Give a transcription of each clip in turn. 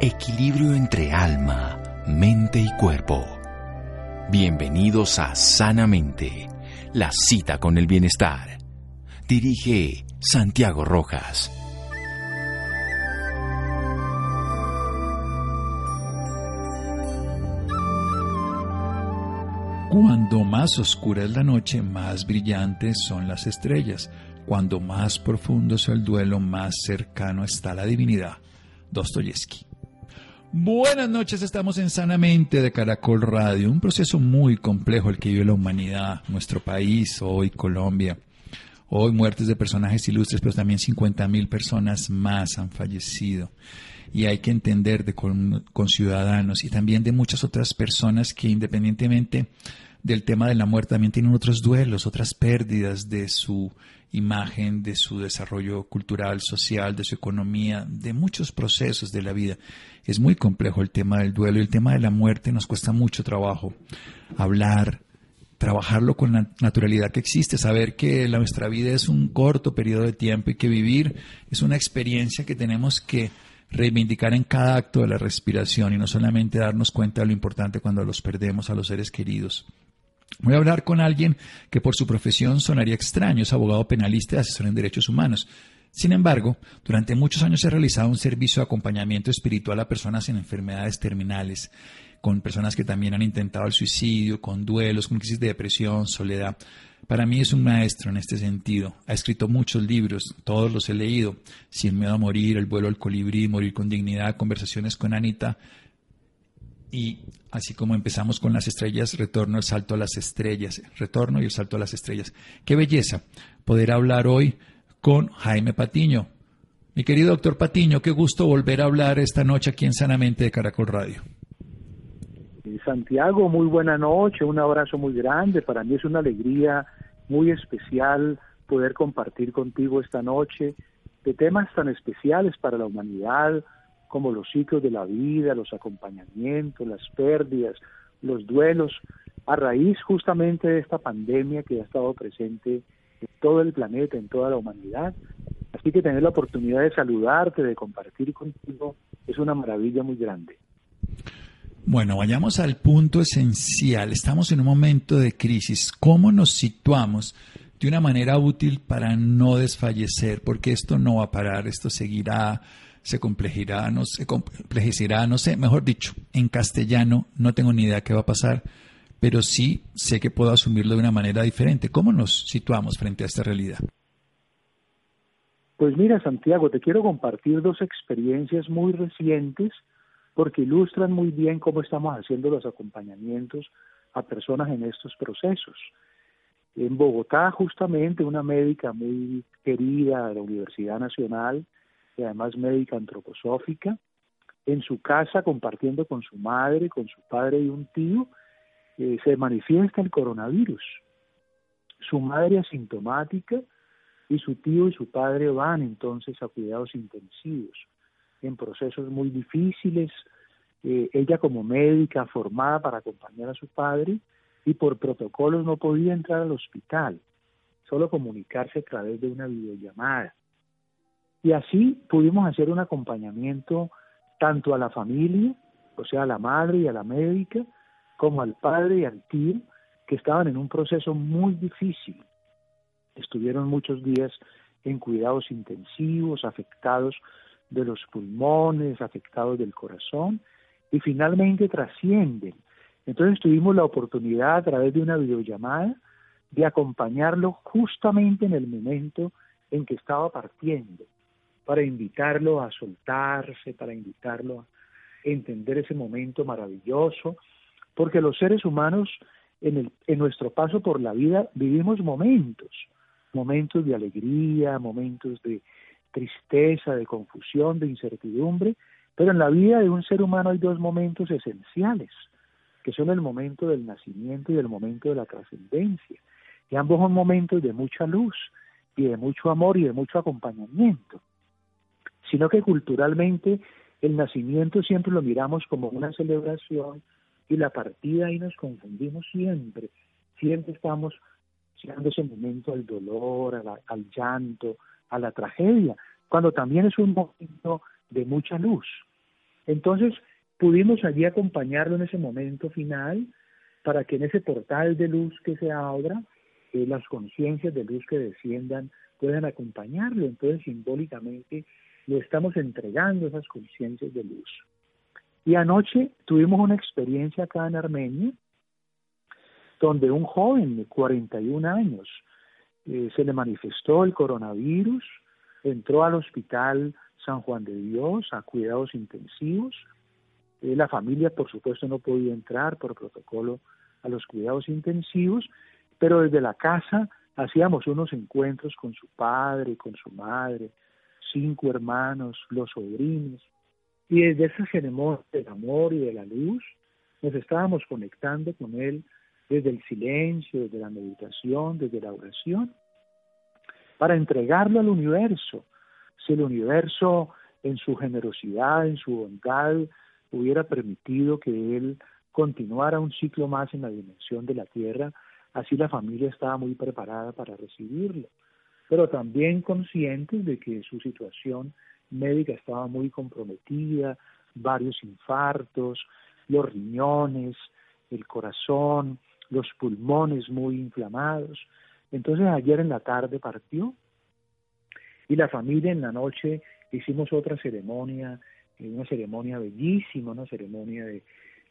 Equilibrio entre alma, mente y cuerpo. Bienvenidos a Sanamente, la cita con el bienestar. Dirige Santiago Rojas. Cuando más oscura es la noche, más brillantes son las estrellas. Cuando más profundo es el duelo, más cercano está la divinidad. Dostoyevsky. Buenas noches, estamos en Sanamente de Caracol Radio, un proceso muy complejo el que vive la humanidad, nuestro país, hoy Colombia. Hoy muertes de personajes ilustres, pero también 50 mil personas más han fallecido. Y hay que entender de con, con ciudadanos y también de muchas otras personas que independientemente del tema de la muerte también tienen otros duelos, otras pérdidas de su imagen, de su desarrollo cultural, social, de su economía, de muchos procesos de la vida. Es muy complejo el tema del duelo y el tema de la muerte nos cuesta mucho trabajo hablar, trabajarlo con la naturalidad que existe, saber que nuestra vida es un corto periodo de tiempo y que vivir es una experiencia que tenemos que reivindicar en cada acto de la respiración y no solamente darnos cuenta de lo importante cuando los perdemos a los seres queridos. Voy a hablar con alguien que por su profesión sonaría extraño, es abogado penalista y asesor en derechos humanos. Sin embargo, durante muchos años he realizado un servicio de acompañamiento espiritual a personas en enfermedades terminales, con personas que también han intentado el suicidio, con duelos, con crisis de depresión, soledad. Para mí es un maestro en este sentido. Ha escrito muchos libros, todos los he leído. Sin miedo a morir, El vuelo al colibrí, Morir con dignidad, Conversaciones con Anita, y así como empezamos con las estrellas, retorno el salto a las estrellas, retorno y el salto a las estrellas. Qué belleza poder hablar hoy con Jaime Patiño. Mi querido doctor Patiño, qué gusto volver a hablar esta noche aquí en Sanamente de Caracol Radio. Santiago, muy buena noche, un abrazo muy grande. Para mí es una alegría muy especial poder compartir contigo esta noche de temas tan especiales para la humanidad, como los ciclos de la vida, los acompañamientos, las pérdidas, los duelos, a raíz justamente de esta pandemia que ha estado presente en todo el planeta, en toda la humanidad. Así que tener la oportunidad de saludarte, de compartir contigo, es una maravilla muy grande. Bueno, vayamos al punto esencial. Estamos en un momento de crisis. ¿Cómo nos situamos de una manera útil para no desfallecer? Porque esto no va a parar, esto seguirá se complejirá, no se complejizará, no sé, mejor dicho, en castellano no tengo ni idea qué va a pasar, pero sí sé que puedo asumirlo de una manera diferente. ¿Cómo nos situamos frente a esta realidad? Pues mira, Santiago, te quiero compartir dos experiencias muy recientes porque ilustran muy bien cómo estamos haciendo los acompañamientos a personas en estos procesos. En Bogotá, justamente, una médica muy querida de la Universidad Nacional y además médica antroposófica, en su casa compartiendo con su madre, con su padre y un tío, eh, se manifiesta el coronavirus. Su madre asintomática y su tío y su padre van entonces a cuidados intensivos en procesos muy difíciles. Eh, ella como médica formada para acompañar a su padre y por protocolos no podía entrar al hospital, solo comunicarse a través de una videollamada. Y así pudimos hacer un acompañamiento tanto a la familia, o sea, a la madre y a la médica, como al padre y al tío, que estaban en un proceso muy difícil. Estuvieron muchos días en cuidados intensivos, afectados de los pulmones, afectados del corazón, y finalmente trascienden. Entonces tuvimos la oportunidad a través de una videollamada de acompañarlo justamente en el momento en que estaba partiendo para invitarlo a soltarse, para invitarlo a entender ese momento maravilloso, porque los seres humanos en, el, en nuestro paso por la vida vivimos momentos, momentos de alegría, momentos de tristeza, de confusión, de incertidumbre, pero en la vida de un ser humano hay dos momentos esenciales, que son el momento del nacimiento y el momento de la trascendencia. Y ambos son momentos de mucha luz y de mucho amor y de mucho acompañamiento sino que culturalmente el nacimiento siempre lo miramos como una celebración y la partida ahí nos confundimos siempre, siempre estamos llegando ese momento al dolor, al llanto, a la tragedia, cuando también es un momento de mucha luz. Entonces pudimos allí acompañarlo en ese momento final para que en ese portal de luz que se abra, eh, las conciencias de luz que desciendan puedan acompañarlo. Entonces simbólicamente le estamos entregando esas conciencias de luz. Y anoche tuvimos una experiencia acá en Armenia, donde un joven de 41 años eh, se le manifestó el coronavirus, entró al hospital San Juan de Dios a cuidados intensivos. Eh, la familia, por supuesto, no podía entrar por protocolo a los cuidados intensivos, pero desde la casa hacíamos unos encuentros con su padre, con su madre, cinco hermanos, los sobrinos, y desde esa ceremonia del amor y de la luz nos estábamos conectando con él desde el silencio, desde la meditación, desde la oración, para entregarlo al universo. Si el universo en su generosidad, en su bondad, hubiera permitido que él continuara un ciclo más en la dimensión de la Tierra, así la familia estaba muy preparada para recibirlo, pero también conscientes de que su situación médica estaba muy comprometida, varios infartos, los riñones, el corazón, los pulmones muy inflamados. Entonces ayer en la tarde partió y la familia en la noche hicimos otra ceremonia, una ceremonia bellísima, una ceremonia de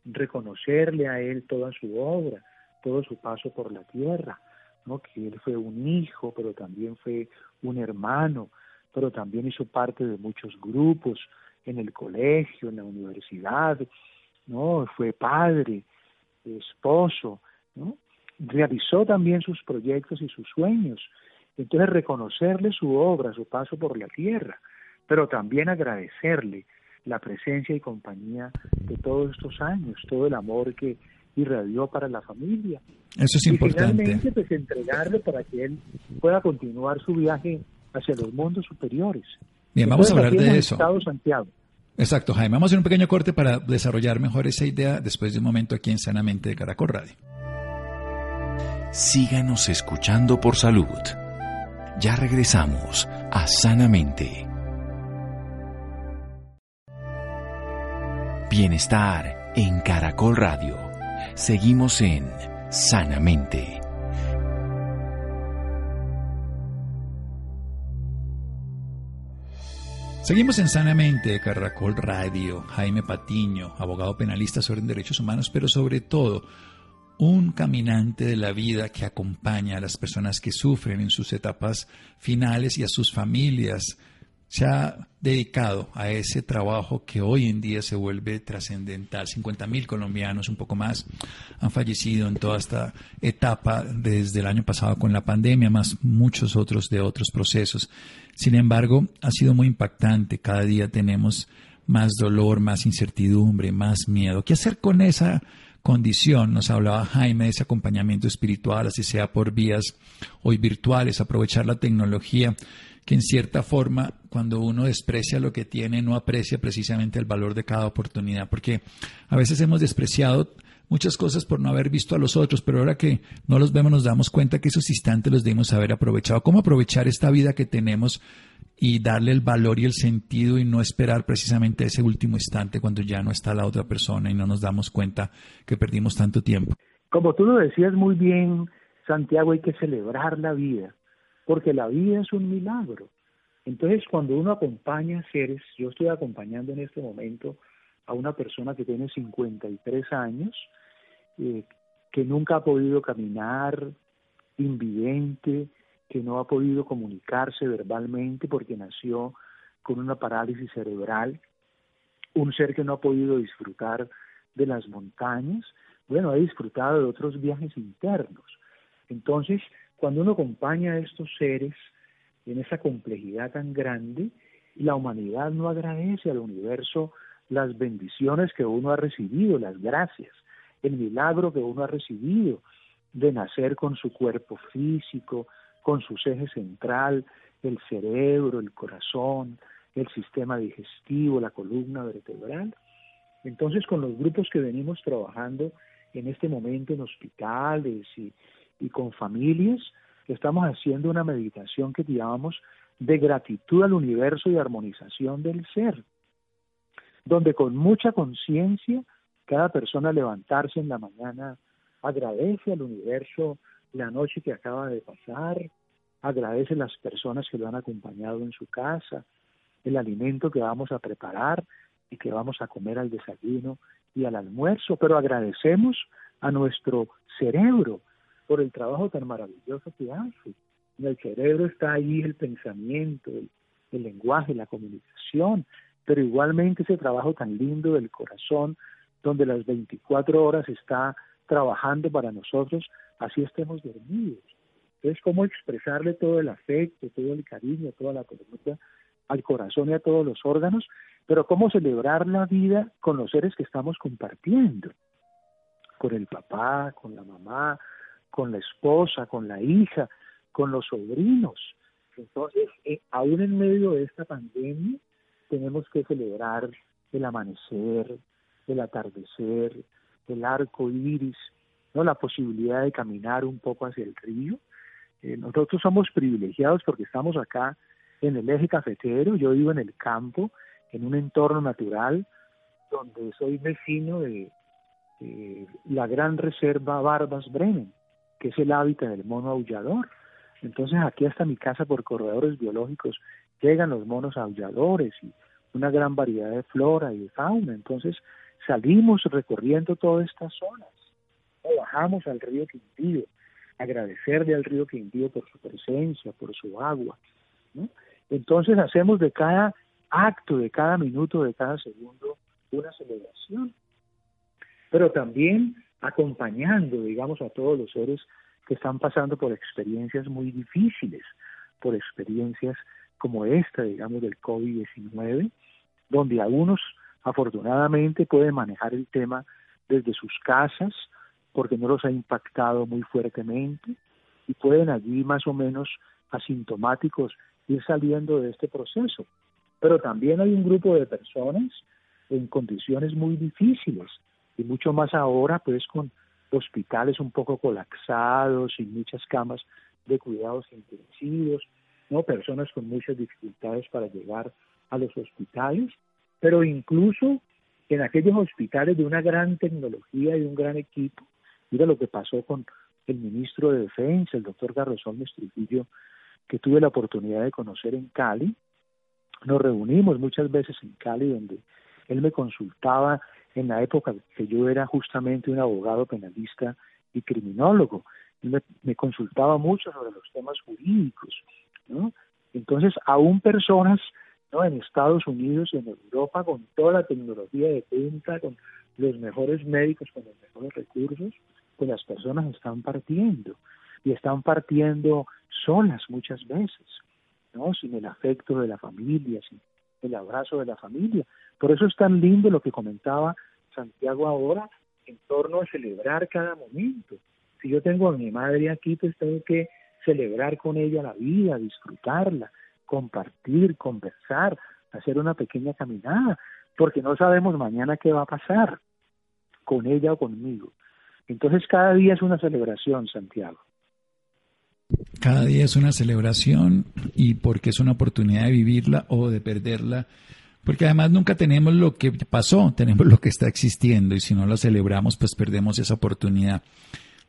reconocerle a él toda su obra, todo su paso por la tierra, ¿no? que él fue un hijo, pero también fue un hermano, pero también hizo parte de muchos grupos en el colegio, en la universidad, ¿no? Fue padre, esposo. Realizó también sus proyectos y sus sueños. Entonces reconocerle su obra, su paso por la tierra, pero también agradecerle la presencia y compañía de todos estos años, todo el amor que irradió para la familia. Eso es importante. Y finalmente, pues entregarle para que él pueda continuar su viaje hacia los mundos superiores. Bien, vamos a hablar de eso. Estado Santiago. Exacto, Jaime. Vamos a hacer un pequeño corte para desarrollar mejor esa idea después de un momento aquí en Sanamente de Caracol Radio. Síganos escuchando por salud. Ya regresamos a Sanamente. Bienestar en Caracol Radio. Seguimos en Sanamente. Seguimos en Sanamente, Caracol Radio, Jaime Patiño, abogado penalista sobre derechos humanos, pero sobre todo un caminante de la vida que acompaña a las personas que sufren en sus etapas finales y a sus familias se ha dedicado a ese trabajo que hoy en día se vuelve trascendental. 50.000 colombianos, un poco más, han fallecido en toda esta etapa desde el año pasado con la pandemia, más muchos otros de otros procesos. Sin embargo, ha sido muy impactante. Cada día tenemos más dolor, más incertidumbre, más miedo. ¿Qué hacer con esa condición? Nos hablaba Jaime de ese acompañamiento espiritual, así sea por vías hoy virtuales, aprovechar la tecnología que en cierta forma cuando uno desprecia lo que tiene no aprecia precisamente el valor de cada oportunidad, porque a veces hemos despreciado muchas cosas por no haber visto a los otros, pero ahora que no los vemos nos damos cuenta que esos instantes los debemos haber aprovechado. ¿Cómo aprovechar esta vida que tenemos y darle el valor y el sentido y no esperar precisamente ese último instante cuando ya no está la otra persona y no nos damos cuenta que perdimos tanto tiempo? Como tú lo decías muy bien, Santiago, hay que celebrar la vida porque la vida es un milagro. Entonces, cuando uno acompaña seres, yo estoy acompañando en este momento a una persona que tiene 53 años, eh, que nunca ha podido caminar, invidente, que no ha podido comunicarse verbalmente porque nació con una parálisis cerebral, un ser que no ha podido disfrutar de las montañas, bueno, ha disfrutado de otros viajes internos. Entonces, cuando uno acompaña a estos seres en esa complejidad tan grande, la humanidad no agradece al universo las bendiciones que uno ha recibido, las gracias, el milagro que uno ha recibido de nacer con su cuerpo físico, con su eje central, el cerebro, el corazón, el sistema digestivo, la columna vertebral. Entonces, con los grupos que venimos trabajando en este momento en hospitales y, y con familias, estamos haciendo una meditación que llamamos de gratitud al universo y armonización del ser. donde con mucha conciencia cada persona levantarse en la mañana agradece al universo la noche que acaba de pasar, agradece a las personas que lo han acompañado en su casa, el alimento que vamos a preparar y que vamos a comer al desayuno y al almuerzo, pero agradecemos a nuestro cerebro por el trabajo tan maravilloso que hace. En el cerebro está ahí el pensamiento, el, el lenguaje, la comunicación, pero igualmente ese trabajo tan lindo del corazón, donde las 24 horas está trabajando para nosotros, así estemos dormidos. Entonces, ¿cómo expresarle todo el afecto, todo el cariño, toda la ternura al corazón y a todos los órganos? Pero ¿cómo celebrar la vida con los seres que estamos compartiendo? Con el papá, con la mamá, con la esposa, con la hija, con los sobrinos. Entonces, eh, aún en medio de esta pandemia, tenemos que celebrar el amanecer, el atardecer, el arco iris, ¿no? la posibilidad de caminar un poco hacia el río. Eh, nosotros somos privilegiados porque estamos acá en el eje cafetero, yo vivo en el campo, en un entorno natural, donde soy vecino de la gran reserva Barbas Bremen, que es el hábitat del mono aullador. Entonces aquí hasta mi casa por corredores biológicos llegan los monos aulladores y una gran variedad de flora y de fauna. Entonces salimos recorriendo todas estas zonas bajamos al río Quintío, agradecerle al río Quintío por su presencia, por su agua. Entonces hacemos de cada acto, de cada minuto, de cada segundo una celebración. Pero también acompañando, digamos, a todos los seres que están pasando por experiencias muy difíciles, por experiencias como esta, digamos, del COVID-19, donde algunos afortunadamente pueden manejar el tema desde sus casas, porque no los ha impactado muy fuertemente, y pueden allí más o menos asintomáticos ir saliendo de este proceso. Pero también hay un grupo de personas en condiciones muy difíciles, y mucho más ahora, pues con hospitales un poco colapsados y muchas camas de cuidados intensivos, ¿no? Personas con muchas dificultades para llegar a los hospitales, pero incluso en aquellos hospitales de una gran tecnología y un gran equipo, mira lo que pasó con el ministro de Defensa, el doctor Garrosón Mestrujillo, que tuve la oportunidad de conocer en Cali. Nos reunimos muchas veces en Cali, donde él me consultaba en la época que yo era justamente un abogado penalista y criminólogo. Me, me consultaba mucho sobre los temas jurídicos, ¿no? Entonces, aún personas ¿no? en Estados Unidos en Europa, con toda la tecnología de punta, con los mejores médicos, con los mejores recursos, pues las personas están partiendo y están partiendo solas muchas veces, ¿no? Sin el afecto de la familia, sin el abrazo de la familia. Por eso es tan lindo lo que comentaba Santiago ahora en torno a celebrar cada momento. Si yo tengo a mi madre aquí, pues tengo que celebrar con ella la vida, disfrutarla, compartir, conversar, hacer una pequeña caminada, porque no sabemos mañana qué va a pasar con ella o conmigo. Entonces cada día es una celebración, Santiago. Cada día es una celebración y porque es una oportunidad de vivirla o de perderla, porque además nunca tenemos lo que pasó, tenemos lo que está existiendo y si no lo celebramos pues perdemos esa oportunidad.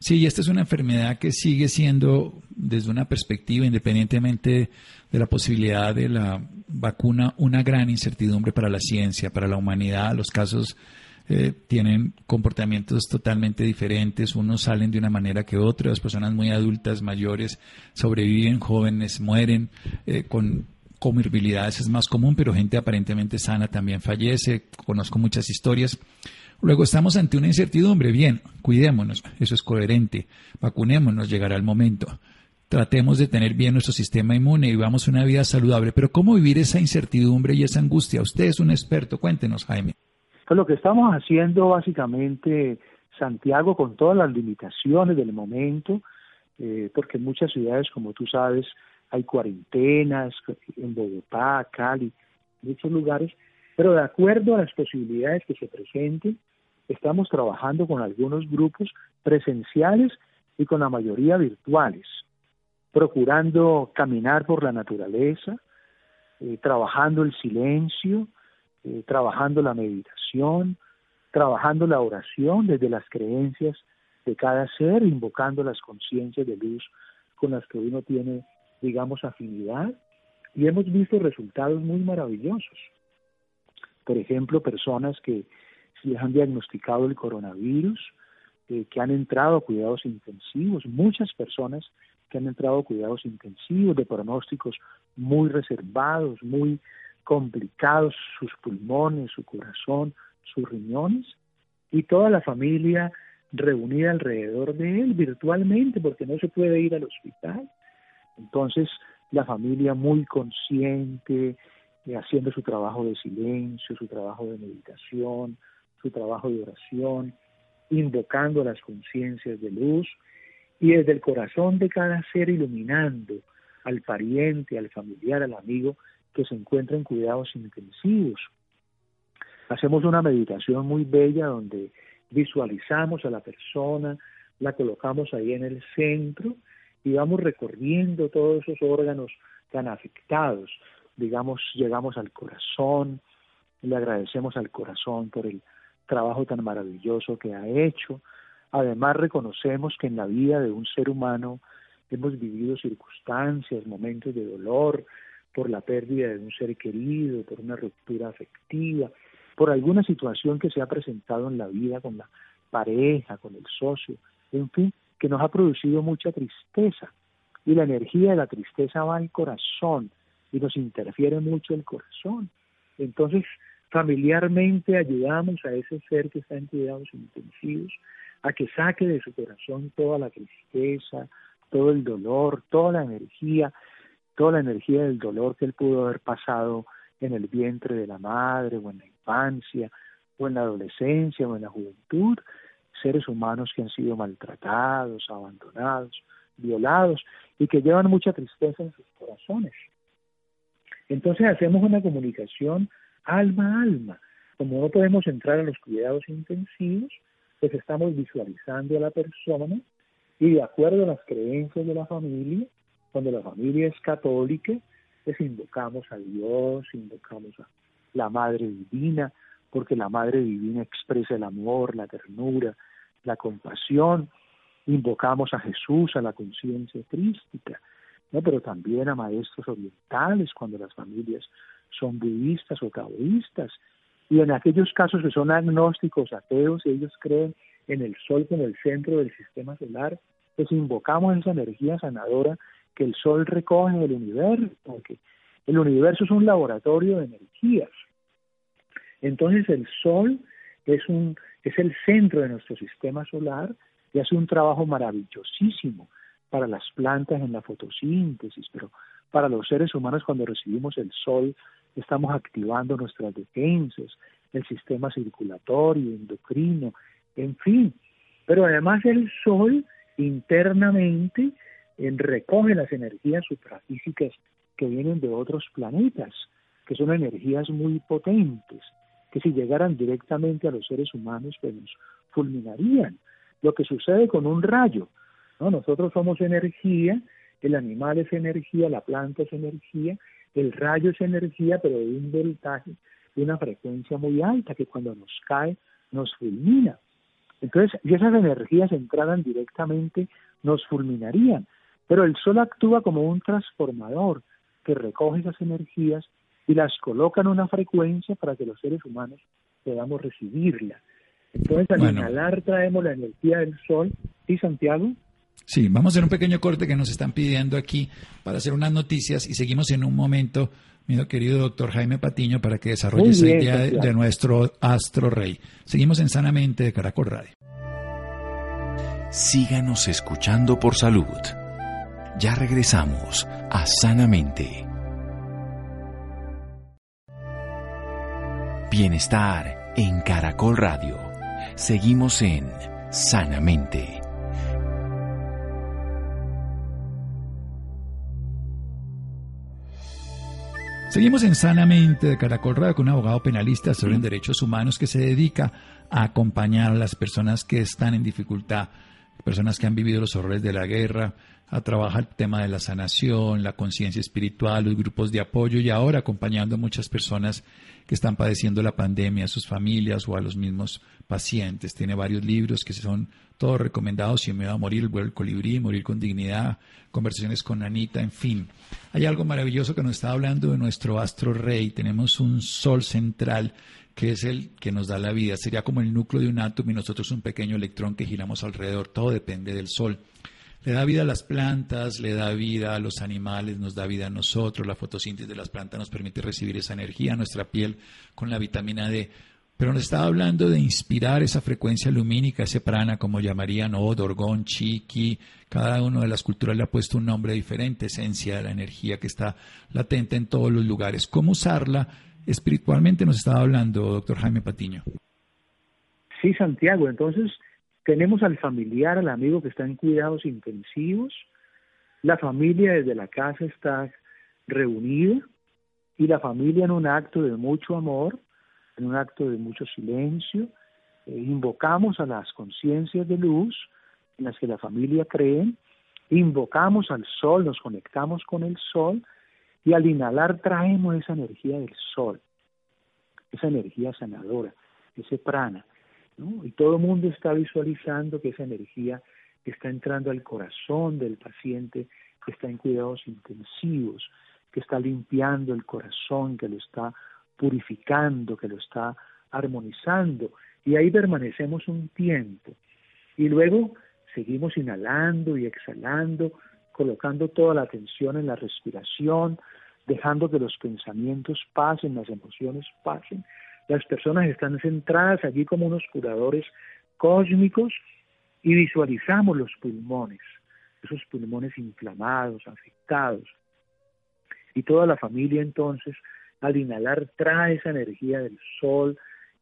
Sí, esta es una enfermedad que sigue siendo, desde una perspectiva, independientemente de la posibilidad de la vacuna, una gran incertidumbre para la ciencia, para la humanidad. Los casos eh, tienen comportamientos totalmente diferentes, unos salen de una manera que otra, las personas muy adultas, mayores, sobreviven, jóvenes, mueren, eh, con comorbilidades. Es más común, pero gente aparentemente sana también fallece, conozco muchas historias. Luego estamos ante una incertidumbre, bien, cuidémonos, eso es coherente, vacunémonos, llegará el momento. Tratemos de tener bien nuestro sistema inmune y vivamos una vida saludable, pero ¿cómo vivir esa incertidumbre y esa angustia? Usted es un experto, cuéntenos, Jaime. Pues lo que estamos haciendo básicamente, Santiago, con todas las limitaciones del momento, eh, porque en muchas ciudades, como tú sabes, hay cuarentenas, en Bogotá, Cali, muchos lugares, pero de acuerdo a las posibilidades que se presenten, estamos trabajando con algunos grupos presenciales y con la mayoría virtuales, procurando caminar por la naturaleza, eh, trabajando el silencio, eh, trabajando la meditación, trabajando la oración desde las creencias de cada ser, invocando las conciencias de luz con las que uno tiene, digamos, afinidad. Y hemos visto resultados muy maravillosos. Por ejemplo, personas que les han diagnosticado el coronavirus, eh, que han entrado a cuidados intensivos, muchas personas que han entrado a cuidados intensivos de pronósticos muy reservados, muy complicados, sus pulmones, su corazón, sus riñones, y toda la familia reunida alrededor de él virtualmente, porque no se puede ir al hospital. Entonces, la familia muy consciente, eh, haciendo su trabajo de silencio, su trabajo de meditación, su trabajo de oración, invocando las conciencias de luz y desde el corazón de cada ser iluminando al pariente, al familiar, al amigo que se encuentra en cuidados intensivos. Hacemos una meditación muy bella donde visualizamos a la persona, la colocamos ahí en el centro y vamos recorriendo todos esos órganos tan afectados. Digamos, llegamos al corazón, le agradecemos al corazón por el trabajo tan maravilloso que ha hecho. Además, reconocemos que en la vida de un ser humano hemos vivido circunstancias, momentos de dolor, por la pérdida de un ser querido, por una ruptura afectiva, por alguna situación que se ha presentado en la vida con la pareja, con el socio, en fin, que nos ha producido mucha tristeza. Y la energía de la tristeza va al corazón y nos interfiere mucho el corazón. Entonces, familiarmente ayudamos a ese ser que está en cuidados intensivos a que saque de su corazón toda la tristeza, todo el dolor, toda la energía, toda la energía del dolor que él pudo haber pasado en el vientre de la madre o en la infancia o en la adolescencia o en la juventud, seres humanos que han sido maltratados, abandonados, violados y que llevan mucha tristeza en sus corazones. Entonces hacemos una comunicación alma a alma. Como no podemos entrar a los cuidados intensivos, pues estamos visualizando a la persona y de acuerdo a las creencias de la familia, cuando la familia es católica, pues invocamos a Dios, invocamos a la Madre Divina, porque la Madre Divina expresa el amor, la ternura, la compasión. Invocamos a Jesús, a la conciencia crística, ¿no? pero también a maestros orientales cuando las familias son budistas o taoístas, y en aquellos casos que son agnósticos, ateos, ellos creen en el sol como el centro del sistema solar, pues invocamos esa energía sanadora que el sol recoge del universo, porque el universo es un laboratorio de energías. Entonces el sol es, un, es el centro de nuestro sistema solar y hace un trabajo maravillosísimo para las plantas en la fotosíntesis, pero para los seres humanos cuando recibimos el sol estamos activando nuestras defensas, el sistema circulatorio, endocrino, en fin. Pero además el sol internamente recoge las energías suprafísicas que vienen de otros planetas, que son energías muy potentes, que si llegaran directamente a los seres humanos, pues nos fulminarían. Lo que sucede con un rayo, ¿no? Nosotros somos energía, el animal es energía, la planta es energía, el rayo es energía, pero de un voltaje, de una frecuencia muy alta, que cuando nos cae nos fulmina. Entonces, si esas energías entraran directamente, nos fulminarían. Pero el Sol actúa como un transformador que recoge esas energías y las coloca en una frecuencia para que los seres humanos podamos recibirla. Entonces, al inhalar traemos la energía del Sol. ¿Sí, Santiago? Sí, vamos a hacer un pequeño corte que nos están pidiendo aquí para hacer unas noticias y seguimos en un momento, mi querido doctor Jaime Patiño, para que desarrolle esa idea de, nuestro astro rey. Seguimos en Sanamente de Caracol Radio. Síganos escuchando por salud. Ya regresamos a Sanamente. Bienestar en Caracol Radio. Seguimos en Sanamente. Seguimos en Sanamente de Caracol Radio con un abogado penalista sobre derechos humanos que se dedica a acompañar a las personas que están en dificultad, personas que han vivido los horrores de la guerra, a trabajar el tema de la sanación, la conciencia espiritual, los grupos de apoyo y ahora acompañando a muchas personas que están padeciendo la pandemia, a sus familias o a los mismos pacientes. Tiene varios libros que son todos recomendados. Si me va a morir, el vuelo del colibrí, morir con dignidad, conversaciones con Anita, en fin. Hay algo maravilloso que nos está hablando de nuestro astro rey. Tenemos un sol central que es el que nos da la vida. Sería como el núcleo de un átomo y nosotros un pequeño electrón que giramos alrededor. Todo depende del sol. Le da vida a las plantas, le da vida a los animales, nos da vida a nosotros. La fotosíntesis de las plantas nos permite recibir esa energía a nuestra piel con la vitamina D. Pero nos estaba hablando de inspirar esa frecuencia lumínica, ese prana, como llamarían, o Dorgón, Chiqui. Cada una de las culturas le ha puesto un nombre diferente, esencia de la energía que está latente en todos los lugares. ¿Cómo usarla? espiritualmente nos estaba hablando, doctor Jaime Patiño. Sí, Santiago, entonces tenemos al familiar, al amigo que está en cuidados intensivos, la familia desde la casa está reunida y la familia en un acto de mucho amor, en un acto de mucho silencio, eh, invocamos a las conciencias de luz en las que la familia cree, invocamos al sol, nos conectamos con el sol y al inhalar traemos esa energía del sol, esa energía sanadora, ese prana. Y todo el mundo está visualizando que esa energía está entrando al corazón del paciente que está en cuidados intensivos, que está limpiando el corazón, que lo está purificando, que lo está armonizando. Y ahí permanecemos un tiempo. Y luego seguimos inhalando y exhalando, colocando toda la atención en la respiración, dejando que los pensamientos pasen, las emociones pasen. Las personas están centradas allí como unos curadores cósmicos y visualizamos los pulmones, esos pulmones inflamados, afectados. Y toda la familia entonces, al inhalar, trae esa energía del sol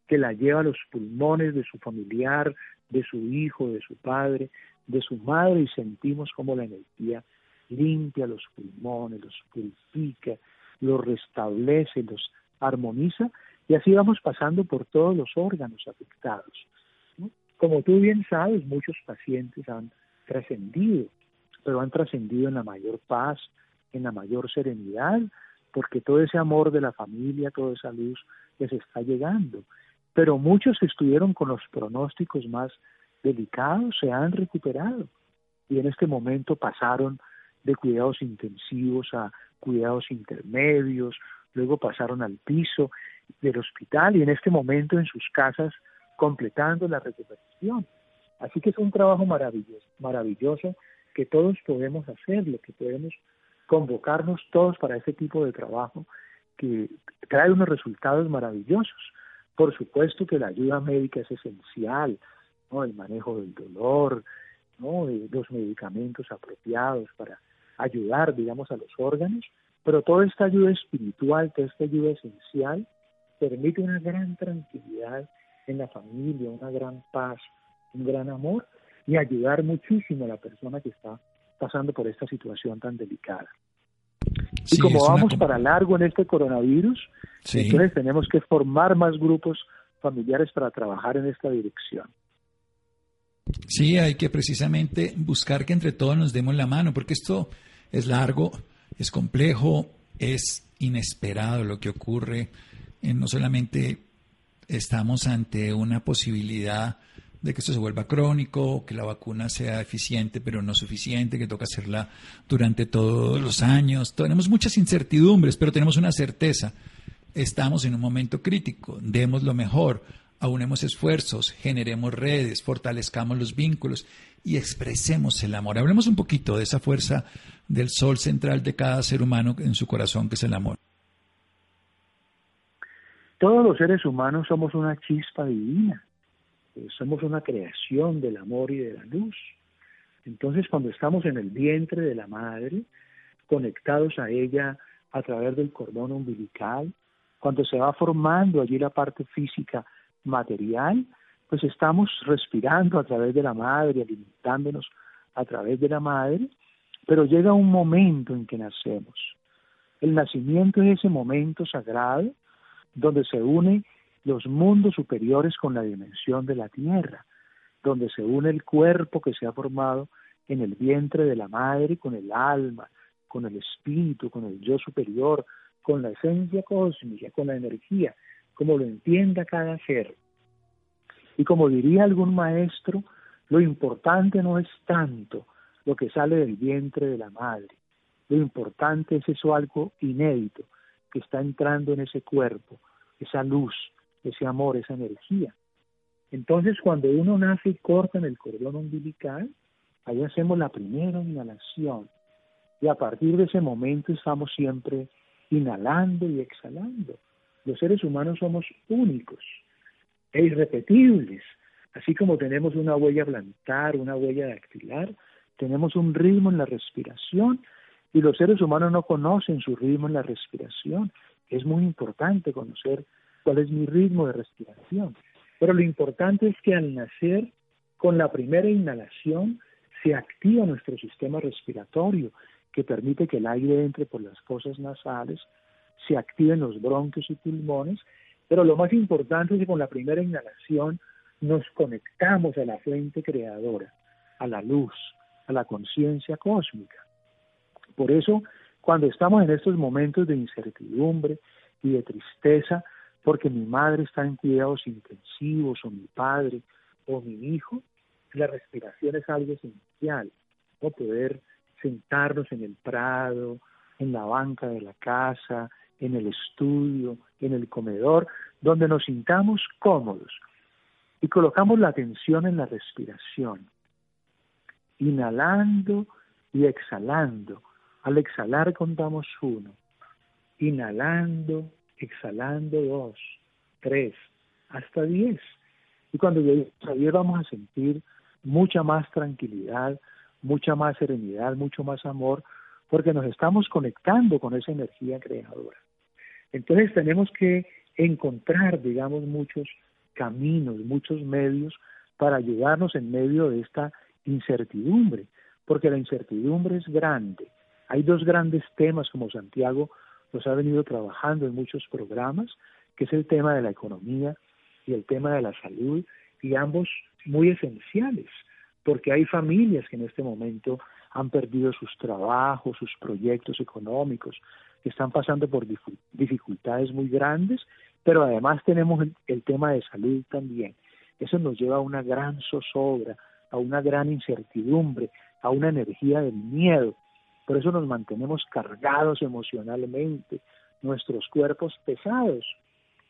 que la lleva a los pulmones de su familiar, de su hijo, de su padre, de su madre y sentimos como la energía limpia los pulmones, los purifica, los restablece, los armoniza y así vamos pasando por todos los órganos afectados. Como tú bien sabes, muchos pacientes han trascendido, pero han trascendido en la mayor paz, en la mayor serenidad, porque todo ese amor de la familia, toda esa luz les está llegando. Pero muchos estuvieron con los pronósticos más delicados se han recuperado y en este momento pasaron de cuidados intensivos a cuidados intermedios, luego pasaron al piso del hospital y en este momento en sus casas completando la recuperación. Así que es un trabajo maravilloso, maravilloso que todos podemos hacerlo, que podemos convocarnos todos para este tipo de trabajo que trae unos resultados maravillosos. Por supuesto que la ayuda médica es esencial, el manejo del dolor, ¿no? los medicamentos apropiados para ayudar, digamos, a los órganos, pero toda esta ayuda espiritual, toda esta ayuda esencial, permite una gran tranquilidad en la familia, una gran paz, un gran amor y ayudar muchísimo a la persona que está pasando por esta situación tan delicada. y como vamos para largo en este coronavirus, entonces tenemos que formar más grupos familiares para trabajar en esta dirección. Sí, hay que precisamente buscar que entre todos nos demos la mano, porque esto es largo, es complejo, es inesperado lo que ocurre. Eh, no solamente estamos ante una posibilidad de que esto se vuelva crónico, que la vacuna sea eficiente pero no suficiente, que toca hacerla durante todos los años. Tenemos muchas incertidumbres, pero tenemos una certeza. Estamos en un momento crítico, demos lo mejor, aunemos esfuerzos, generemos redes, fortalezcamos los vínculos y expresemos el amor. Hablemos un poquito de esa fuerza del sol central de cada ser humano en su corazón, que es el amor. Todos los seres humanos somos una chispa divina, eh, somos una creación del amor y de la luz. Entonces, cuando estamos en el vientre de la madre, conectados a ella a través del cordón umbilical, cuando se va formando allí la parte física material, pues estamos respirando a través de la madre, alimentándonos a través de la madre, pero llega un momento en que nacemos. El nacimiento es ese momento sagrado donde se une los mundos superiores con la dimensión de la tierra, donde se une el cuerpo que se ha formado en el vientre de la madre con el alma, con el espíritu, con el yo superior, con la esencia cósmica, con la energía, como lo entienda cada ser. Y como diría algún maestro, lo importante no es tanto lo que sale del vientre de la madre, lo importante es eso algo inédito que está entrando en ese cuerpo, esa luz, ese amor, esa energía. Entonces, cuando uno nace y corta en el cordón umbilical, ahí hacemos la primera inhalación. Y a partir de ese momento estamos siempre inhalando y exhalando. Los seres humanos somos únicos e irrepetibles. Así como tenemos una huella plantar, una huella dactilar, tenemos un ritmo en la respiración y los seres humanos no conocen su ritmo en la respiración. Es muy importante conocer cuál es mi ritmo de respiración. Pero lo importante es que al nacer, con la primera inhalación, se activa nuestro sistema respiratorio, que permite que el aire entre por las fosas nasales, se activen los bronquios y pulmones, pero lo más importante es que con la primera inhalación nos conectamos a la fuente creadora, a la luz, a la conciencia cósmica. Por eso, cuando estamos en estos momentos de incertidumbre y de tristeza, porque mi madre está en cuidados intensivos, o mi padre, o mi hijo, la respiración es algo esencial, ¿no? Poder sentarnos en el prado, en la banca de la casa, en el estudio, en el comedor, donde nos sintamos cómodos y colocamos la atención en la respiración, inhalando y exhalando al exhalar contamos uno, inhalando, exhalando dos, tres, hasta diez. Y cuando lleguemos a diez vamos a sentir mucha más tranquilidad, mucha más serenidad, mucho más amor, porque nos estamos conectando con esa energía creadora. Entonces tenemos que encontrar, digamos, muchos caminos, muchos medios para ayudarnos en medio de esta incertidumbre, porque la incertidumbre es grande hay dos grandes temas como Santiago los ha venido trabajando en muchos programas, que es el tema de la economía y el tema de la salud, y ambos muy esenciales, porque hay familias que en este momento han perdido sus trabajos, sus proyectos económicos, que están pasando por dificultades muy grandes, pero además tenemos el, el tema de salud también. Eso nos lleva a una gran zozobra, a una gran incertidumbre, a una energía del miedo, por eso nos mantenemos cargados emocionalmente, nuestros cuerpos pesados.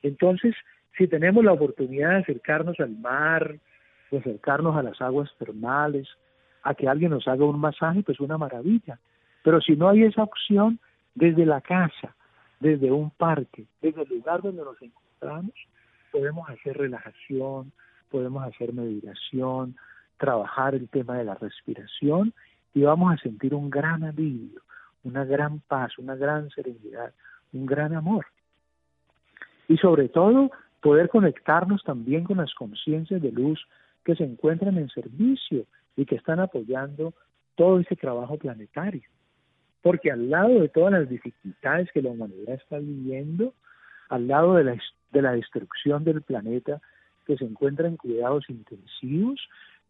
Entonces, si tenemos la oportunidad de acercarnos al mar, de acercarnos a las aguas termales, a que alguien nos haga un masaje, pues una maravilla. Pero si no hay esa opción, desde la casa, desde un parque, desde el lugar donde nos encontramos, podemos hacer relajación, podemos hacer meditación, trabajar el tema de la respiración y vamos a sentir un gran alivio, una gran paz, una gran serenidad, un gran amor. Y sobre todo, poder conectarnos también con las conciencias de luz que se encuentran en servicio y que están apoyando todo ese trabajo planetario. Porque al lado de todas las dificultades que la humanidad está viviendo, al lado de la, de la destrucción del planeta que se encuentra en cuidados intensivos,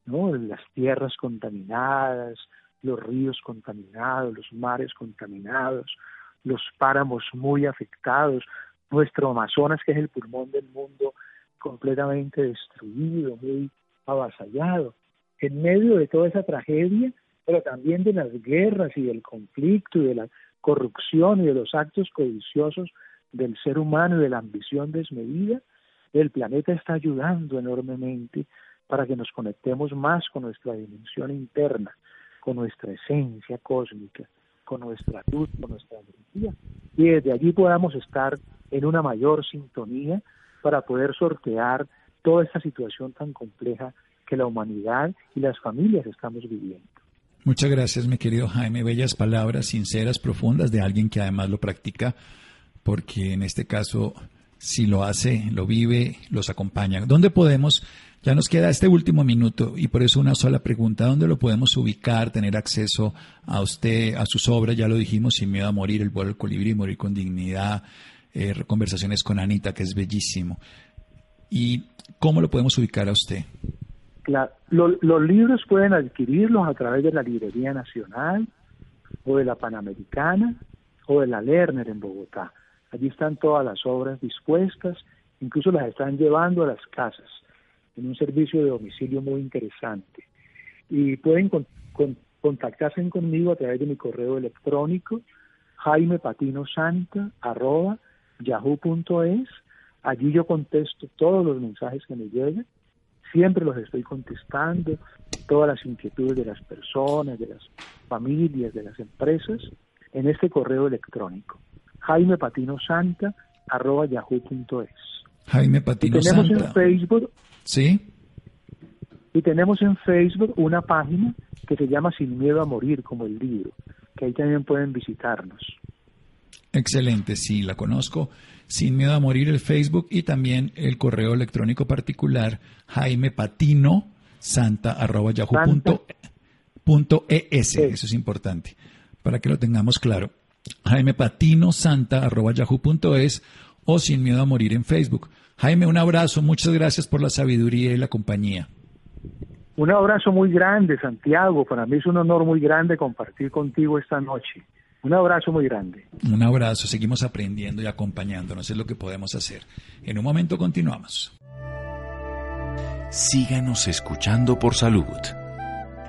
¿no? las tierras contaminadas, los ríos contaminados, los mares contaminados, los páramos muy afectados, nuestro Amazonas, que es el pulmón del mundo, completamente destruido, muy avasallado. En medio de toda esa tragedia, pero también de las guerras y del conflicto y de la corrupción y de los actos codiciosos del ser humano y de la ambición desmedida, el planeta está ayudando enormemente para que nos conectemos más con nuestra dimensión interna, con nuestra esencia cósmica, con nuestra luz, con nuestra energía, y desde allí podamos estar en una mayor sintonía para poder sortear toda esta situación tan compleja que la humanidad y las familias estamos viviendo. Muchas gracias, mi querido Jaime. Bellas palabras, sinceras, profundas, de alguien que además lo practica, porque en este caso, si lo hace, lo vive, los acompaña. ¿Dónde podemos ya nos queda este último minuto y por eso una sola pregunta. ¿Dónde lo podemos ubicar, tener acceso a usted, a sus obras? Ya lo dijimos, Sin miedo a morir, El vuelo del colibrí, Morir con dignidad, eh, conversaciones con Anita, que es bellísimo. ¿Y cómo lo podemos ubicar a usted? los libros pueden adquirirlos a través de la Librería Nacional o de la Panamericana o de la Lerner en Bogotá. Allí están todas las obras dispuestas, incluso las están llevando a las casas en un servicio de domicilio muy interesante. Y pueden contactarse conmigo a través de mi correo electrónico jaimepatinosanta.yahoo.es. Allí yo contesto todos los mensajes que me llegan siempre los estoy contestando, todas las inquietudes de las personas, de las familias, de las empresas, en este correo electrónico, jaime patino santa arroba yahoo.es. Jaime Patino y tenemos en Facebook, sí. Y tenemos en Facebook una página que se llama Sin miedo a morir, como el libro, que ahí también pueden visitarnos. Excelente, sí, la conozco. Sin miedo a morir el Facebook y también el correo electrónico particular jaime patino santa arroba yahoo punto, es. Eso es importante para que lo tengamos claro. Jaime patino santa arroba yahoo punto es o sin miedo a morir en Facebook. Jaime, un abrazo. Muchas gracias por la sabiduría y la compañía. Un abrazo muy grande, Santiago. Para mí es un honor muy grande compartir contigo esta noche. Un abrazo muy grande. Un abrazo, seguimos aprendiendo y acompañándonos, es lo que podemos hacer. En un momento continuamos. Síganos escuchando por salud.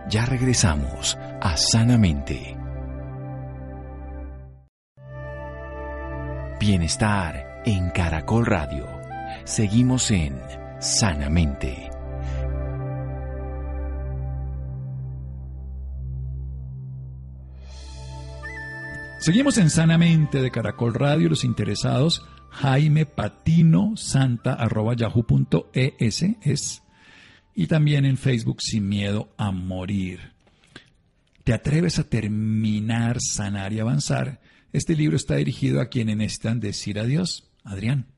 Ya regresamos a Sanamente. Bienestar en Caracol Radio. Seguimos en Sanamente. Seguimos en Sanamente de Caracol Radio. Los interesados, Jaime Patino Santa arroba yahoo.es es. Y también en Facebook Sin Miedo a Morir. ¿Te atreves a terminar, sanar y avanzar? Este libro está dirigido a quienes necesitan decir adiós. Adrián.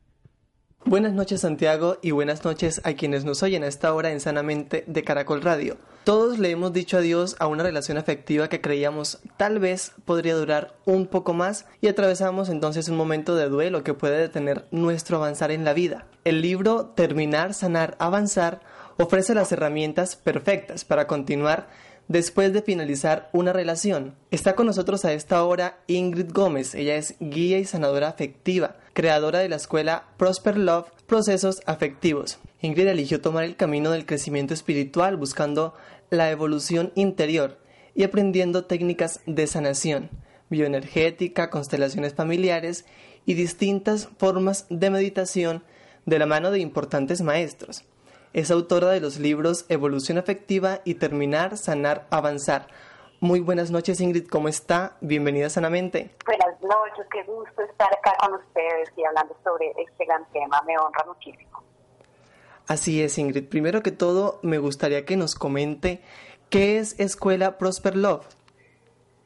Buenas noches Santiago y buenas noches a quienes nos oyen a esta hora en Sanamente de Caracol Radio. Todos le hemos dicho adiós a una relación afectiva que creíamos tal vez podría durar un poco más y atravesamos entonces un momento de duelo que puede detener nuestro avanzar en la vida. El libro Terminar, Sanar, Avanzar ofrece las herramientas perfectas para continuar después de finalizar una relación. Está con nosotros a esta hora Ingrid Gómez. Ella es guía y sanadora afectiva, creadora de la escuela Prosper Love Procesos Afectivos. Ingrid eligió tomar el camino del crecimiento espiritual buscando la evolución interior y aprendiendo técnicas de sanación, bioenergética, constelaciones familiares y distintas formas de meditación de la mano de importantes maestros. Es autora de los libros Evolución Afectiva y Terminar, Sanar, Avanzar. Muy buenas noches Ingrid, ¿cómo está? Bienvenida Sanamente. Buenas noches, qué gusto estar acá con ustedes y hablando sobre este gran tema, me honra muchísimo. Así es Ingrid, primero que todo me gustaría que nos comente qué es Escuela Prosper Love.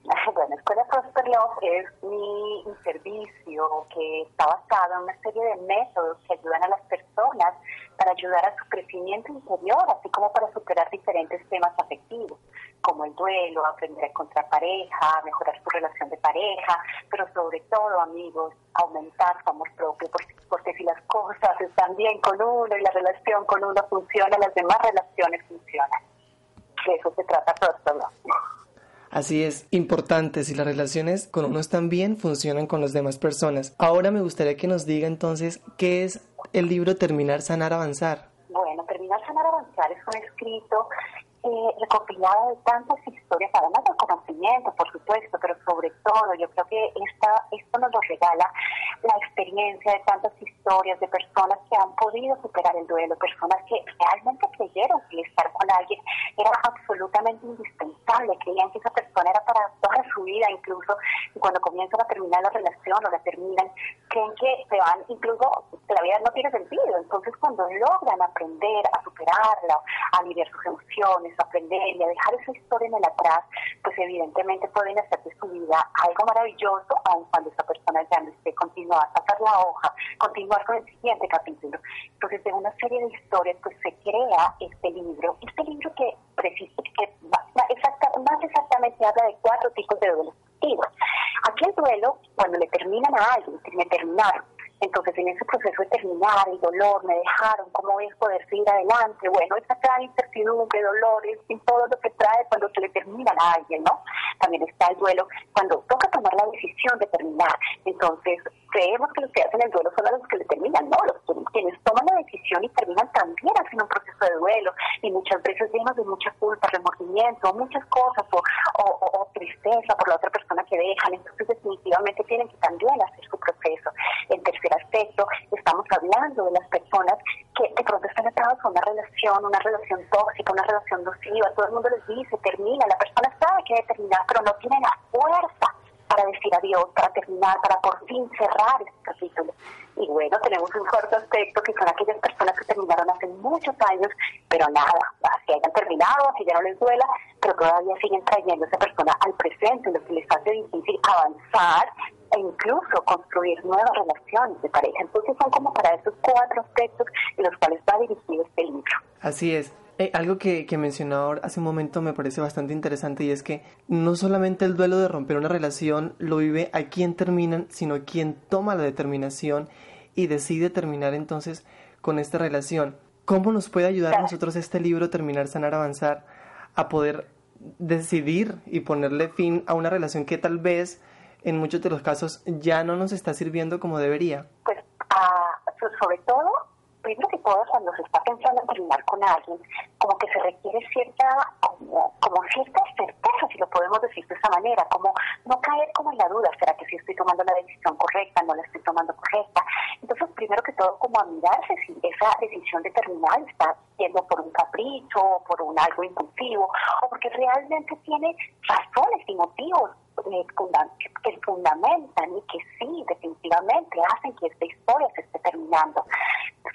Bueno, Escuela Prosper Love es mi servicio que está basado en una serie de métodos que ayudan a las personas para ayudar a su crecimiento interior, así como para superar diferentes temas afectivos, como el duelo, aprender a encontrar pareja, mejorar su relación de pareja, pero sobre todo, amigos, aumentar su amor propio, porque, si las cosas están bien con uno y la relación con uno funciona, las demás relaciones funcionan. De eso se trata todo. Así es, importante, si las relaciones con uno están bien, funcionan con las demás personas. Ahora me gustaría que nos diga entonces qué es el libro Terminar, Sanar, Avanzar. Bueno, Terminar, Sanar, Avanzar es un escrito eh, recopilado de tantas historias, además del conocimiento, por supuesto, pero sobre todo yo creo que esta, esto nos lo regala la experiencia de tantas historias de personas que han podido superar el duelo, personas que realmente creyeron que estar con alguien era absolutamente indispensable, creían que esa persona era para toda su vida, incluso cuando comienzan a terminar la relación o la terminan, creen que se van, incluso la vida no tiene sentido. Entonces, cuando logran aprender a superarla, a aliviar sus emociones, a aprender y a dejar esa historia en el atrás, pues evidentemente pueden hacer de su vida algo maravilloso, aun cuando esa persona ya no esté continuar, pasar la hoja, continuar con el siguiente capítulo. Entonces, de una serie de historias, pues se crea este libro, este libro que, que más exactamente habla de cuatro tipos de duelos Aquí el duelo, cuando le a alguien, me terminaron, Entonces, en ese proceso de terminar, el dolor, me dejaron, cómo es poder seguir adelante, bueno, esa gran incertidumbre, dolores y todo lo que trae cuando se le termina a alguien, ¿no? También está el duelo cuando toca tomar la decisión de terminar. Entonces, creemos que los que hacen el duelo son los que le terminan, no, los quienes toman la decisión y terminan también hacen un proceso de duelo y muchas veces llenos de mucha culpa, remordimiento, muchas cosas o, o, tristeza por la otra persona que dejan, entonces definitivamente tienen que también hacer su proceso. En tercer aspecto, estamos hablando de las personas que de pronto están atadas a una relación, una relación tóxica, una relación nociva, todo el mundo les dice, termina, la persona sabe que debe terminar, pero no tiene la fuerza para decir adiós, para terminar, para por fin cerrar este capítulo. Y bueno, tenemos un cuarto aspecto que son aquellas personas que terminaron hace muchos años, pero nada, así hayan terminado, así ya no les duela, pero todavía siguen trayendo a esa persona al presente, lo que les hace difícil avanzar e incluso construir nuevas relaciones de pareja. Entonces son como para esos cuatro aspectos en los cuales va dirigido este libro. Así es. Eh, algo que, que mencionó hace un momento me parece bastante interesante y es que no solamente el duelo de romper una relación lo vive a quien terminan, sino quien toma la determinación y decide terminar entonces con esta relación. ¿Cómo nos puede ayudar a nosotros este libro, Terminar, Sanar, Avanzar, a poder decidir y ponerle fin a una relación que tal vez en muchos de los casos ya no nos está sirviendo como debería? Pues ah, sobre todo primero que todo, cuando se está pensando en terminar con alguien, como que se requiere cierta, como, como cierta certeza, si lo podemos decir de esa manera, como no caer como en la duda, ¿será que si estoy tomando la decisión correcta, no la estoy tomando correcta? Entonces, primero que todo, como a mirarse si esa decisión de terminar está siendo por un capricho, o por un algo impulsivo, o porque realmente tiene razones y motivos eh, que fundamentan y que sí, definitivamente hacen que esta historia se esté terminando.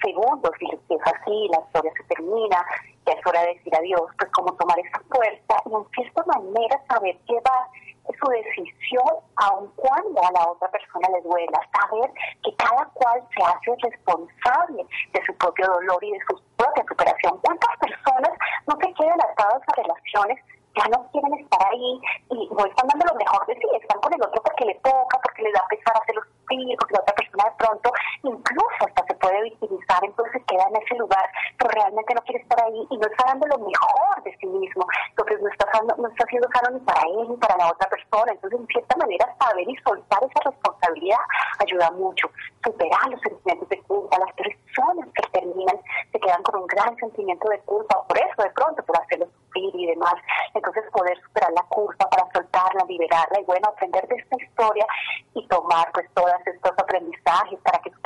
Segundo, si es así, la historia se termina, ya es hora de decir adiós, pues como tomar esa fuerza y en cierta manera saber llevar su decisión aun cuando a la otra persona le duela, saber que cada cual se hace responsable de su propio dolor y de su propia superación. ¿Cuántas personas no se quedan atadas a relaciones ya no quieren estar ahí y no están dando lo mejor de sí, están con el otro porque le toca, porque le da pesar hacerlo sufrir, porque la otra persona de pronto incluso hasta se puede victimizar, entonces queda en ese lugar, pero realmente no quiere estar ahí y no está dando lo mejor de sí mismo, entonces no está, no está haciendo sano ni para él ni para la otra persona, entonces en cierta manera saber y soltar esa responsabilidad ayuda mucho, superar los sentimientos de culpa, las personas que terminan se quedan con un gran sentimiento de culpa, por eso de pronto por hacerlo y demás, entonces poder superar la culpa para soltarla, liberarla y bueno, aprender de esta historia y tomar pues todos estos aprendizajes para que su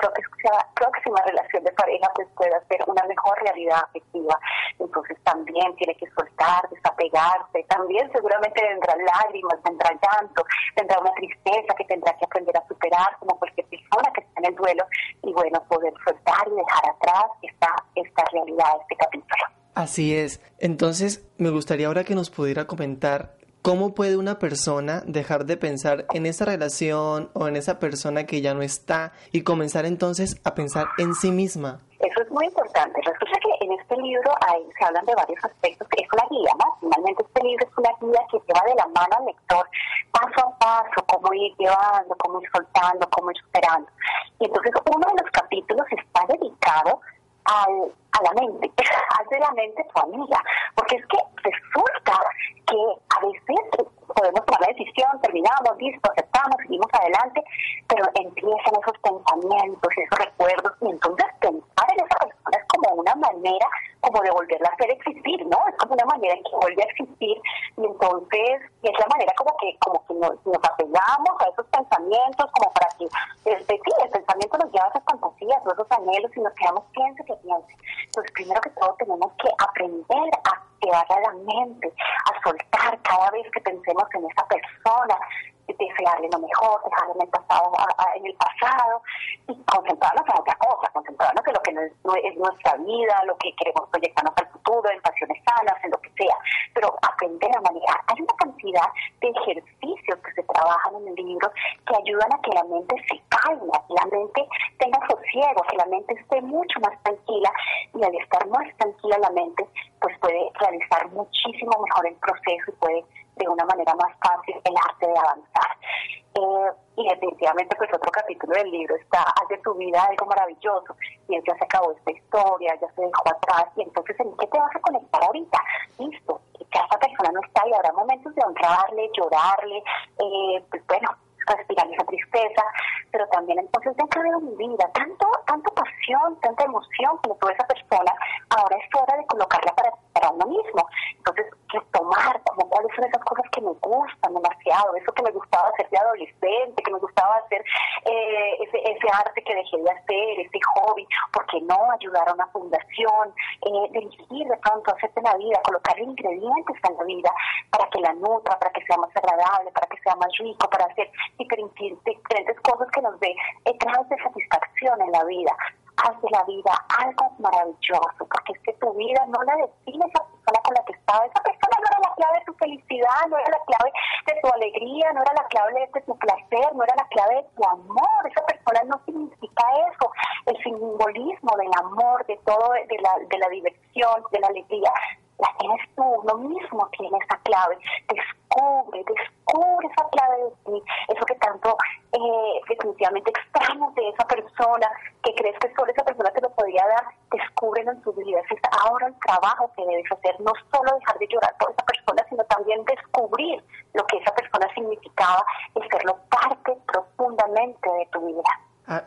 próxima relación de pareja pues pueda ser una mejor realidad afectiva. Entonces también tiene que soltar, desapegarse, también seguramente vendrán lágrimas, vendrá llanto, vendrá una tristeza que tendrá que aprender a superar como cualquier persona que está en el duelo y bueno, poder soltar y dejar atrás esta, esta realidad, este capítulo. Así es. Entonces, me gustaría ahora que nos pudiera comentar cómo puede una persona dejar de pensar en esa relación o en esa persona que ya no está y comenzar entonces a pensar en sí misma. Eso es muy importante. Resulta que en este libro hay, se hablan de varios aspectos, es una guía, ¿no? Finalmente este libro es una guía que lleva de la mano al lector paso a paso, cómo ir llevando, cómo ir soltando, cómo ir superando. Y entonces uno de los capítulos está dedicado al, a la mente, haz la mente tu amiga, porque es que resulta que a veces podemos tomar la decisión, terminamos, listo, aceptamos, seguimos adelante, pero empiezan esos pensamientos, esos recuerdos, y entonces pensar en esa persona es como una manera como de volverla a hacer existir, ¿no? Es como una manera en que vuelve a existir, y entonces es la manera como que como que nos, nos apegamos a esos pensamientos, como para que, este, sí, el pensamiento nos lleva a esas fantasías, a esos anhelos, y nos quedamos piense que piense. Entonces, primero que todo, tenemos que aprender a llevarla a la mente, a soltar cada vez que pensemos en esa persona, desearle lo mejor, dejarle en el pasado, en el pasado y concentrarnos en otra cosa, concentrarnos en lo que no es, nuestra vida, lo que queremos proyectarnos al futuro, en pasiones sanas, en lo que sea, pero aprender a manejar. Hay una cantidad de ejercicios que se trabajan en el libro que ayudan a que la mente se calme, que la mente tenga sosiego, que la mente esté mucho más tranquila y al estar más tranquila la mente, pues puede realizar muchísimo mejor el proceso y puede de una manera más fácil el arte de avanzar. Eh, y definitivamente pues otro capítulo del libro está haz de tu vida algo maravilloso y ya se acabó esta historia, ya se dejó atrás y entonces ¿en qué te vas a conectar ahorita? Listo, ya esa persona no está y habrá momentos de honrarle, llorarle, eh, pues bueno, respirar esa tristeza, pero también entonces dentro de mi vida, tanto, tanta pasión, tanta emoción como toda esa persona, ahora es hora de colocarla para, para uno mismo. Entonces, tomar como cuáles son esas cosas que me gustan demasiado, eso que me gustaba hacer de adolescente, que me gustaba hacer eh, ese, ese arte que dejé de hacer, ese hobby, porque no ayudar a una fundación, eh, dirigir de pronto, hacerte la vida, colocar ingredientes en la vida para que la nutra, para que sea más agradable, para que sea más rico, para hacer diferentes, diferentes cosas que nos dé grados de satisfacción en la vida. Haz de la vida algo maravilloso, porque es que tu vida no la define esa persona con la que estaba. Esa persona no era la clave de tu felicidad, no era la clave de tu alegría, no era la clave de tu placer, no era la clave de tu amor. Esa persona no significa eso. El simbolismo del amor, de todo, de la, de la diversión, de la alegría, la tienes tú, lo mismo tiene esa clave. Descubre, descubre esa clave de ti, eso que tanto eh, definitivamente extrañas de esa persona, que crees que solo esa persona te lo podría dar, descúbrelo en tu vida. Es ahora el trabajo que debes hacer, no solo dejar de llorar por esa persona, sino también descubrir lo que esa persona significaba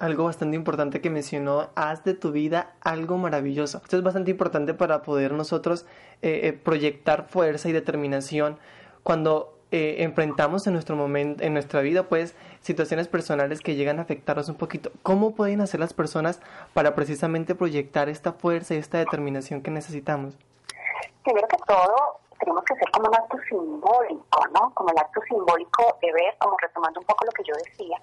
algo bastante importante que mencionó, haz de tu vida algo maravilloso. Esto es bastante importante para poder nosotros eh, eh, proyectar fuerza y determinación cuando eh, enfrentamos en nuestro momento, en nuestra vida, pues, situaciones personales que llegan a afectarnos un poquito. ¿Cómo pueden hacer las personas para precisamente proyectar esta fuerza y esta determinación que necesitamos? Primero que todo, tenemos que hacer como un acto simbólico, ¿no? Como el acto simbólico de ver, como retomando un poco lo que yo decía,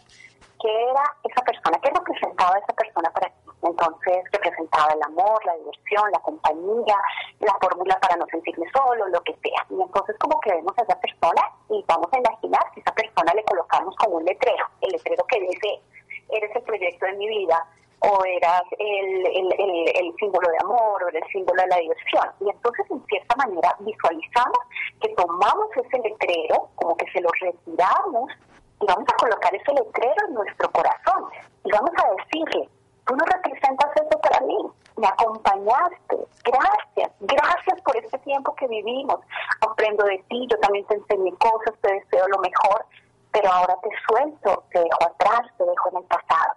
qué era esa persona, qué representaba esa persona para ti. Entonces representaba el amor, la diversión, la compañía, la fórmula para no sentirme solo, lo que sea. Y entonces como que vemos a esa persona y vamos a imaginar que esa persona le colocamos como un letrero, el letrero que dice, eres el proyecto de mi vida, o eras el, el, el, símbolo de amor o el símbolo de la diversión. Y entonces, en cierta manera, visualizamos que tomamos ese letrero, como que se lo retiramos y vamos a colocar ese letrero en nuestro corazón y vamos a decirle, tú no representas eso para mí, me acompañaste, gracias, gracias por este tiempo que vivimos, aprendo de ti, yo también te enseñé cosas, te deseo lo mejor, pero ahora te suelto, te dejo atrás, te dejo en el pasado.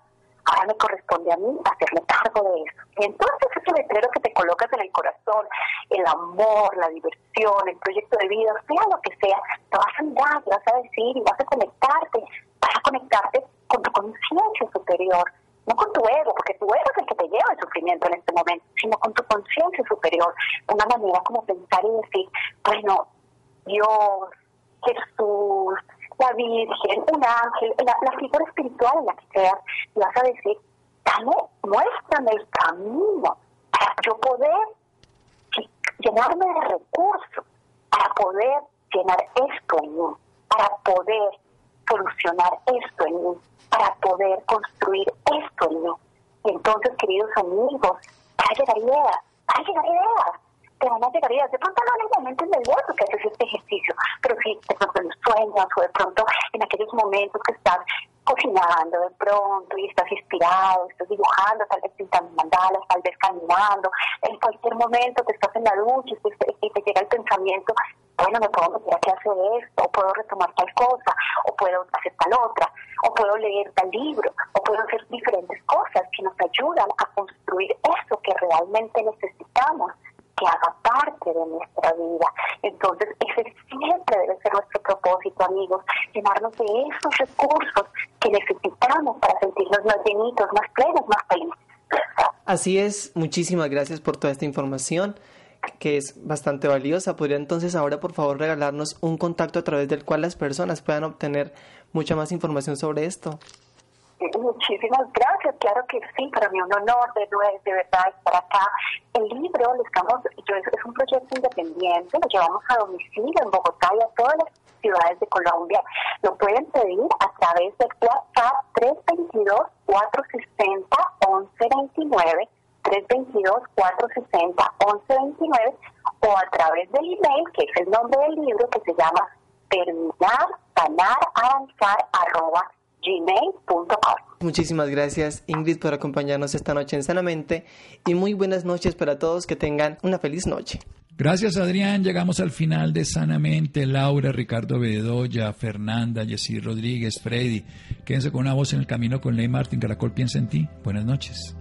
Ahora me corresponde a mí hacerme cargo de eso. Y entonces ese letrero que te colocas en el corazón, el amor, la diversión, el proyecto de vida, sea lo que sea, te vas a mirar, vas a decir y vas a conectarte, vas a conectarte con tu conciencia superior, no con tu ego, porque tu ego es el que te lleva el sufrimiento en este momento, sino con tu conciencia superior, una manera como pensar y decir, bueno, Dios, Jesús, la Virgen, un ángel, la, figura espiritual en la que creas, y vas a decir, dame, muéstrame el camino para yo poder llenarme de recursos, para poder llenar esto en mí, para poder solucionar esto en mí, para poder construir esto en mí. Y entonces, queridos amigos, va a llegar ideas, va a llegar ideas te van a llegar ideas. De pronto no en el momento inmediato que haces este ejercicio, pero sí de pronto en los sueños o de pronto en aquellos momentos que estás cocinando de pronto y estás inspirado, estás dibujando, tal vez pintando mandalas, tal vez caminando, en cualquier momento te estás en la ducha y te, llega el pensamiento, bueno, me puedo meter a hacer esto, o puedo retomar tal cosa, o puedo hacer tal otra, o puedo leer tal libro, o puedo hacer diferentes cosas que nos ayudan a construir eso que realmente necesitamos que haga parte de nuestra vida. Entonces, ese siempre debe ser nuestro propósito, amigos, llenarnos de esos recursos que necesitamos para sentirnos más llenitos, más plenos, más felices. Así es, muchísimas gracias por toda esta información que es bastante valiosa. ¿Podría entonces ahora por favor regalarnos un contacto a través del cual las personas puedan obtener mucha más información sobre esto? Muchísimas gracias, claro que sí, para mí un honor de, de verdad estar acá. El libro lo estamos, yo, es un proyecto independiente, lo llevamos a domicilio en Bogotá y a todas las ciudades de Colombia. Lo pueden pedir a través de WhatsApp 322-460-1129, 322-460-1129 o a través del email, que es el nombre del libro, que se llama terminar, sanar, avanzar, arroba gmail.com. Muchísimas gracias Ingrid por acompañarnos esta noche en Sanamente y muy buenas noches para todos, que tengan una feliz noche. Gracias Adrián, llegamos al final de Sanamente, Laura, Ricardo Bedoya, Fernanda, Jessy Rodríguez, Freddy. Quédense con una voz en el camino con Ley Martín, Caracol piensa en ti. Buenas noches.